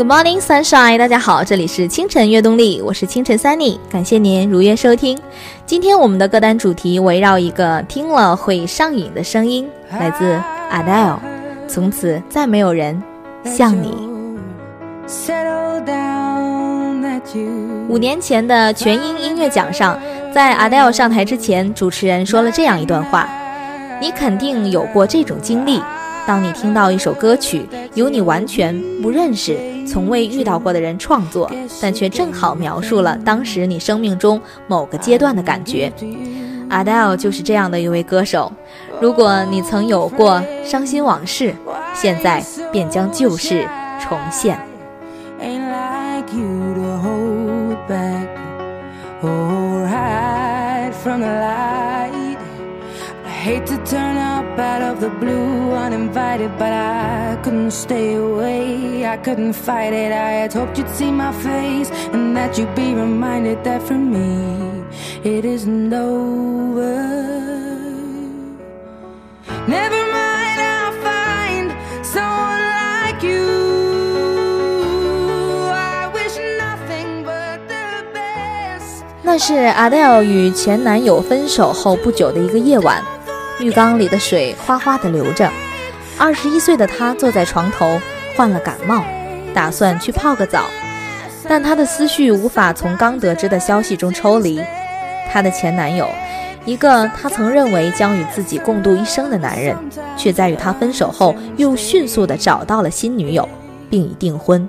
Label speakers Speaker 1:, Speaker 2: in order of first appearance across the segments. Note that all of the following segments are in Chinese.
Speaker 1: Good morning, sunshine！大家好，这里是清晨悦动力，我是清晨 Sunny，感谢您如约收听。今天我们的歌单主题围绕一个听了会上瘾的声音，来自 Adele。从此再没有人像你。五年前的全英音乐奖上，在 Adele 上台之前，主持人说了这样一段话：“你肯定有过这种经历。”当你听到一首歌曲由你完全不认识、从未遇到过的人创作，但却正好描述了当时你生命中某个阶段的感觉，Adele 就是这样的一位歌手。如果你曾有过伤心往事，现在便将旧事重现。hate to turn up out of the blue uninvited, but I couldn't stay away. I couldn't fight it. I had hoped you'd see my face and that you'd be reminded that for me it isn't over. Never mind, I'll find someone like you. I wish nothing but the best. 那是 Adele 与前男友分手后不久的一个夜晚。 浴缸里的水哗哗地流着。二十一岁的她坐在床头，患了感冒，打算去泡个澡，但她的思绪无法从刚得知的消息中抽离。她的前男友，一个她曾认为将与自己共度一生的男人，却在与他分手后又迅速地找到了新女友，并已订婚。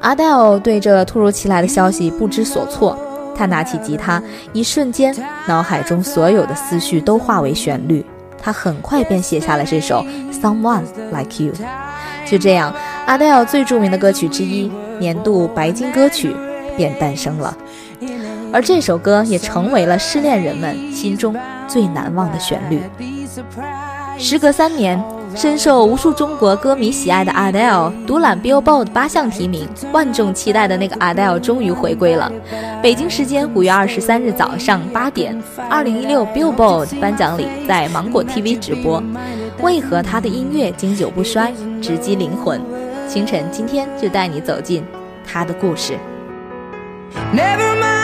Speaker 1: 阿黛尔对这突如其来的消息不知所措。他拿起吉他，一瞬间，脑海中所有的思绪都化为旋律。他很快便写下了这首《Someone Like You》。就这样，Adele 最著名的歌曲之一——年度白金歌曲便诞生了。而这首歌也成为了失恋人们心中最难忘的旋律。时隔三年。深受无数中国歌迷喜爱的 Adele 独揽 Billboard 八项提名，万众期待的那个 Adele 终于回归了。北京时间五月二十三日早上八点，二零一六 Billboard 颁奖礼在芒果 TV 直播。为何他的音乐经久不衰，直击灵魂？清晨今天就带你走进他的故事。Never mind.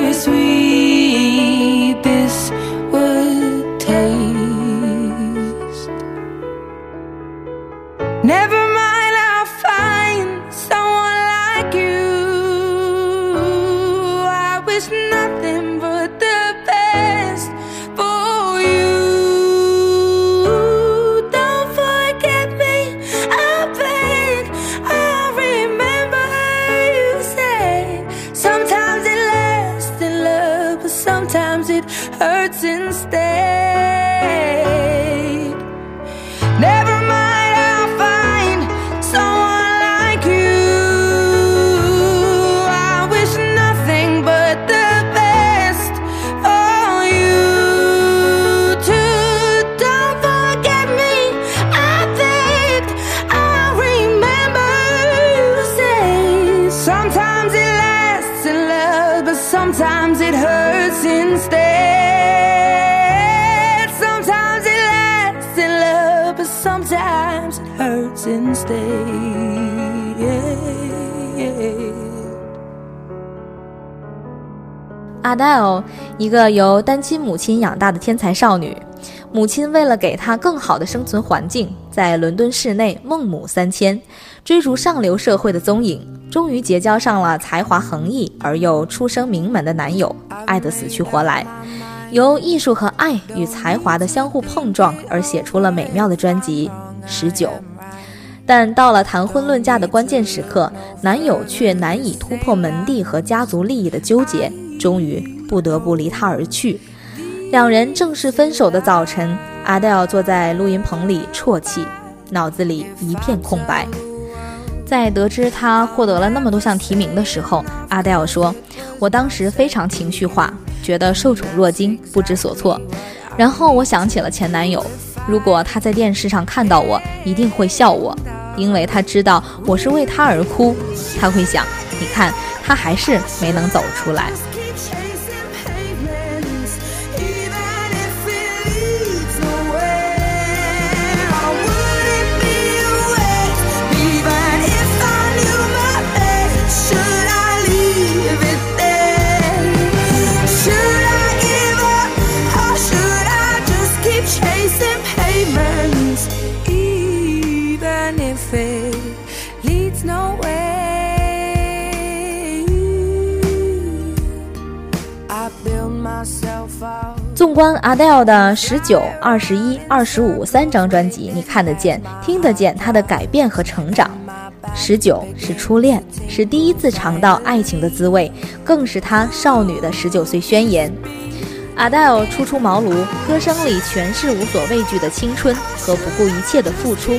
Speaker 1: Adele，一个由单亲母亲养大的天才少女，母亲为了给她更好的生存环境，在伦敦市内孟母三迁，追逐上流社会的踪影，终于结交上了才华横溢而又出身名门的男友，爱得死去活来，由艺术和爱与才华的相互碰撞而写出了美妙的专辑《十九》。但到了谈婚论嫁的关键时刻，男友却难以突破门第和家族利益的纠结。终于不得不离他而去，两人正式分手的早晨，Adele 坐在录音棚里啜泣，脑子里一片空白。在得知他获得了那么多项提名的时候，Adele 说：“我当时非常情绪化，觉得受宠若惊，不知所措。然后我想起了前男友，如果他在电视上看到我，一定会笑我，因为他知道我是为他而哭。他会想，你看，他还是没能走出来。”纵观 Adele 的十九、二十一、二十五三张专辑，你看得见、听得见她的改变和成长。十九是初恋，是第一次尝到爱情的滋味，更是她少女的十九岁宣言。Adele 初出茅庐，歌声里全是无所畏惧的青春和不顾一切的付出，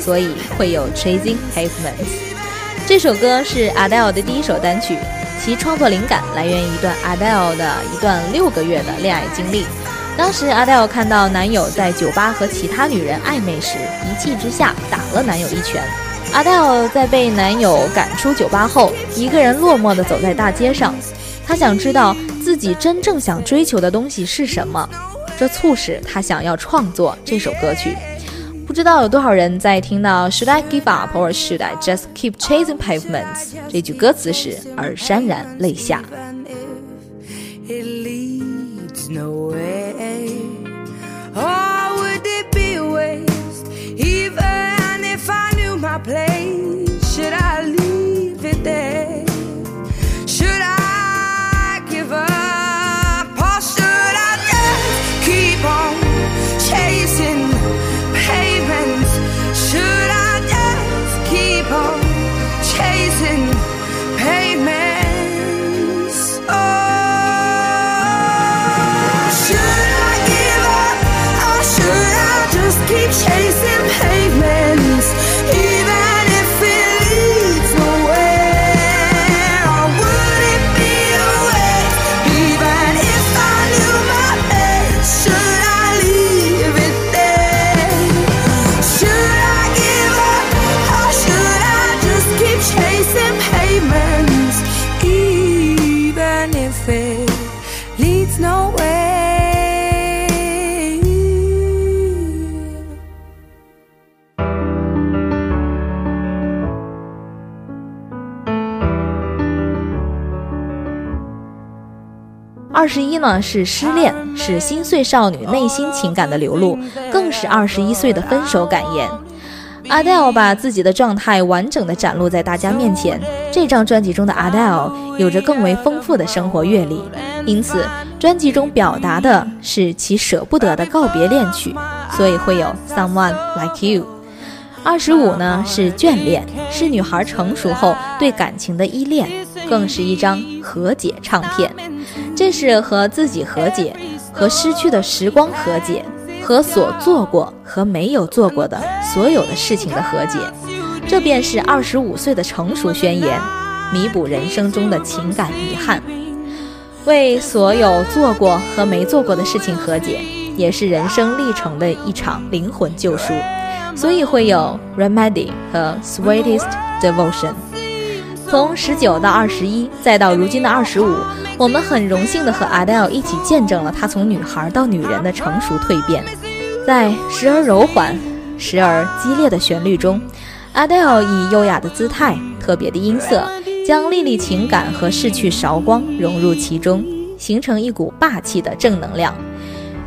Speaker 1: 所以会有 Chasing Pavements。这首歌是 Adele 的第一首单曲。其创作灵感来源于一段 Adele 的一段六个月的恋爱经历。当时 Adele 看到男友在酒吧和其他女人暧昧时，一气之下打了男友一拳。Adele 在被男友赶出酒吧后，一个人落寞地走在大街上。她想知道自己真正想追求的东西是什么，这促使她想要创作这首歌曲。不知道有多少人在听到 Should I give up or should I just keep chasing pavements 这句歌词时而潸然泪下。二十一呢是失恋，是心碎少女内心情感的流露，更是二十一岁的分手感言。Adele 把自己的状态完整的展露在大家面前。这张专辑中的 Adele 有着更为丰富的生活阅历，因此专辑中表达的是其舍不得的告别恋曲，所以会有 Someone Like You。二十五呢是眷恋，是女孩成熟后对感情的依恋。更是一张和解唱片，这是和自己和解，和失去的时光和解，和所做过和没有做过的所有的事情的和解。这便是二十五岁的成熟宣言，弥补人生中的情感遗憾，为所有做过和没做过的事情和解，也是人生历程的一场灵魂救赎。所以会有 Remedy 和 Sweetest Devotion。从十九到二十一，再到如今的二十五，我们很荣幸的和 Adele 一起见证了她从女孩到女人的成熟蜕变。在时而柔缓、时而激烈的旋律中，Adele 以优雅的姿态、特别的音色，将粒粒情感和逝去韶光融入其中，形成一股霸气的正能量。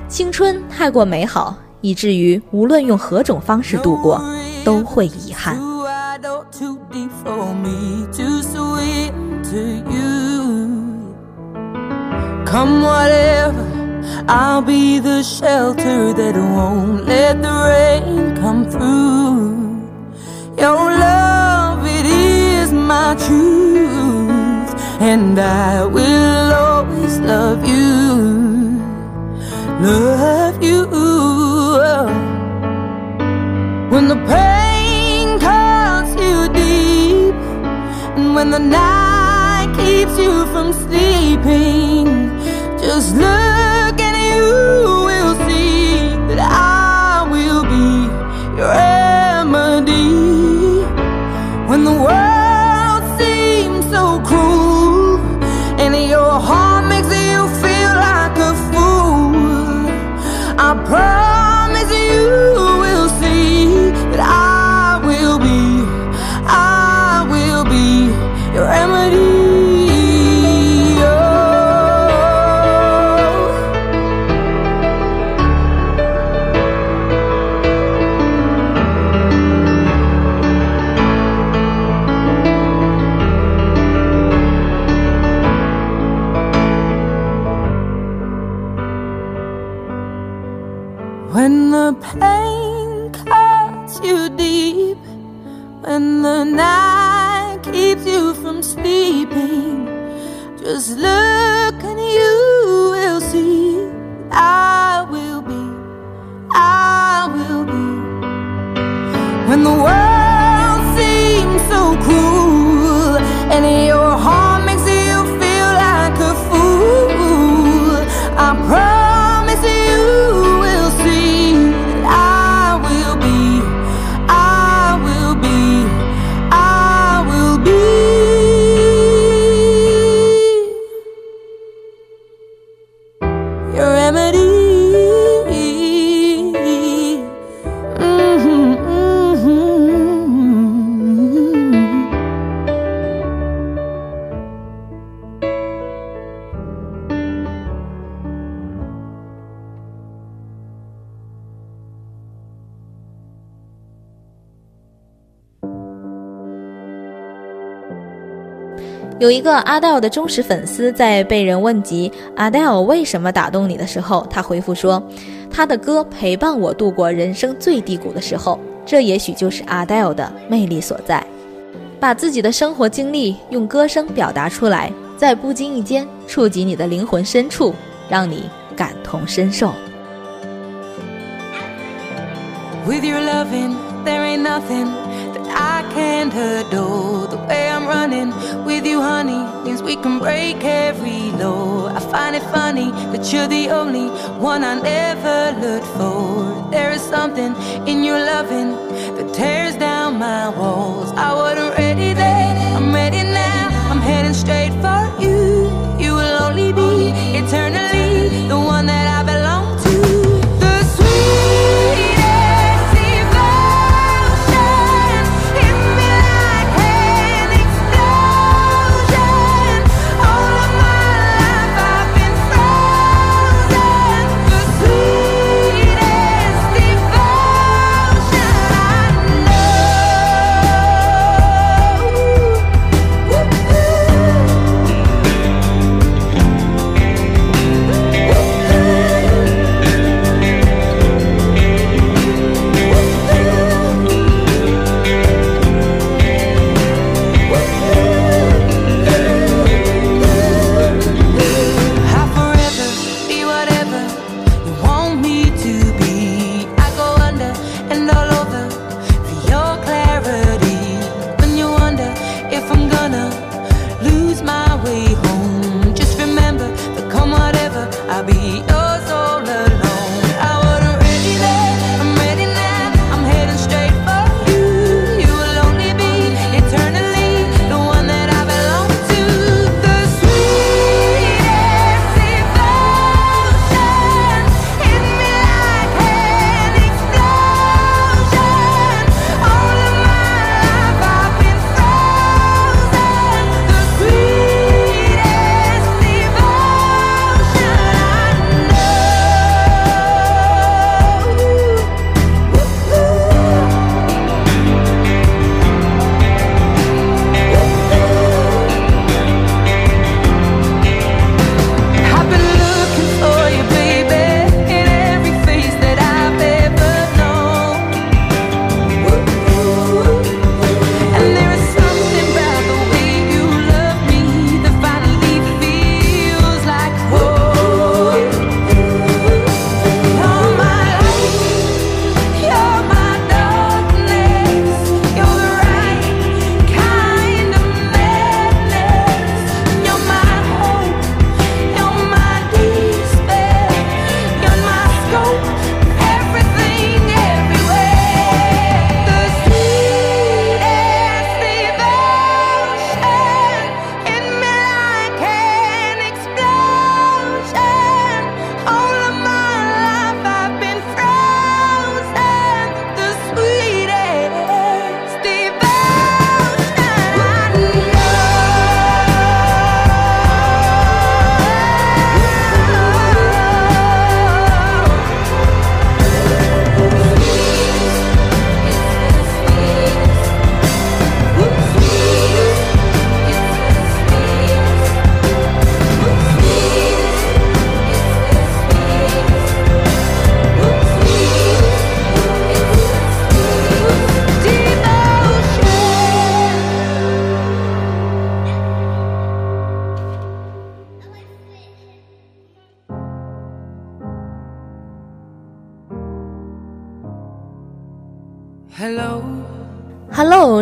Speaker 1: 青春太过美好，以至于无论用何种方式度过，都会遗憾。Come whatever, I'll be the shelter that won't let the rain come through. Your love, it is my truth, and I will always love you.
Speaker 2: love you. When the pain cuts you deep, and when the night keeps you from sleeping, just look
Speaker 1: 有一个阿黛尔的忠实粉丝在被人问及阿黛尔为什么打动你的时候，他回复说：“他的歌陪伴我度过人生最低谷的时候，这也许就是阿黛尔的魅力所在。把自己的生活经历用歌声表达出来，在不经意间触及你的灵魂深处，让你感同身受。”
Speaker 2: With your loving, there ain't nothing I can't adore. The way I'm running with you, honey, means we can break every law. I find it funny that you're the only one I never looked for. There is something in your loving that tears down my walls. I wasn't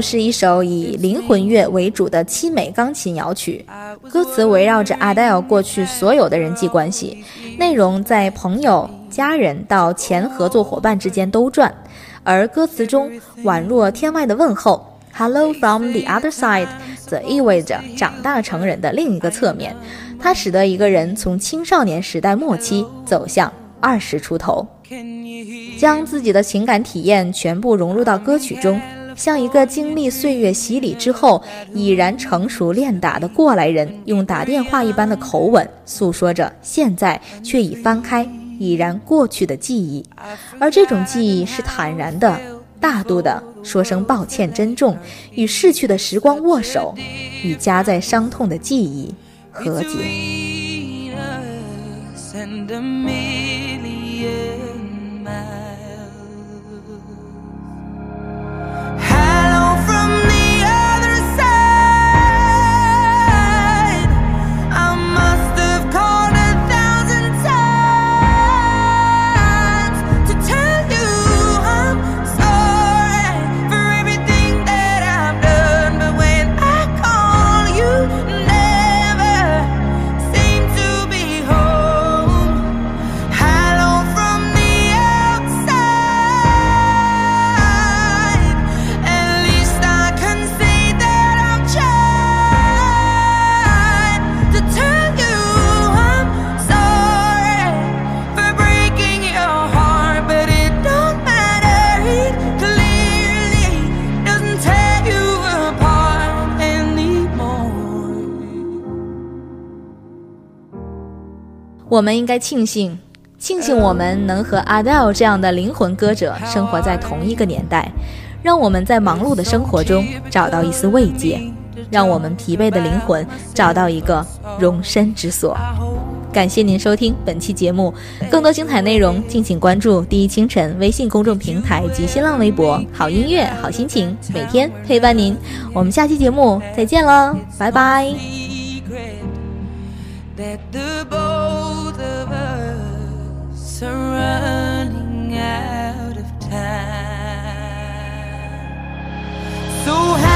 Speaker 1: 是一首以灵魂乐为主的凄美钢琴摇曲，歌词围绕着 Adele 过去所有的人际关系，内容在朋友、家人到前合作伙伴之间兜转，而歌词中宛若天外的问候 “Hello from the other side”，则意味着长大成人的另一个侧面，它使得一个人从青少年时代末期走向二十出头。将自己的情感体验全部融入到歌曲中，像一个经历岁月洗礼之后已然成熟练打的过来人，用打电话一般的口吻诉说着现在却已翻开已然过去的记忆，而这种记忆是坦然的、大度的，说声抱歉、珍重，与逝去的时光握手，与夹在伤痛的记忆和解。我们应该庆幸，庆幸我们能和 Adele 这样的灵魂歌者生活在同一个年代，让我们在忙碌的生活中找到一丝慰藉，让我们疲惫的灵魂找到一个容身之所。感谢您收听本期节目，更多精彩内容敬请关注第一清晨微信公众平台及新浪微博。好音乐，好心情，每天陪伴您。我们下期节目再见了，拜拜。minutes are running out of time. So.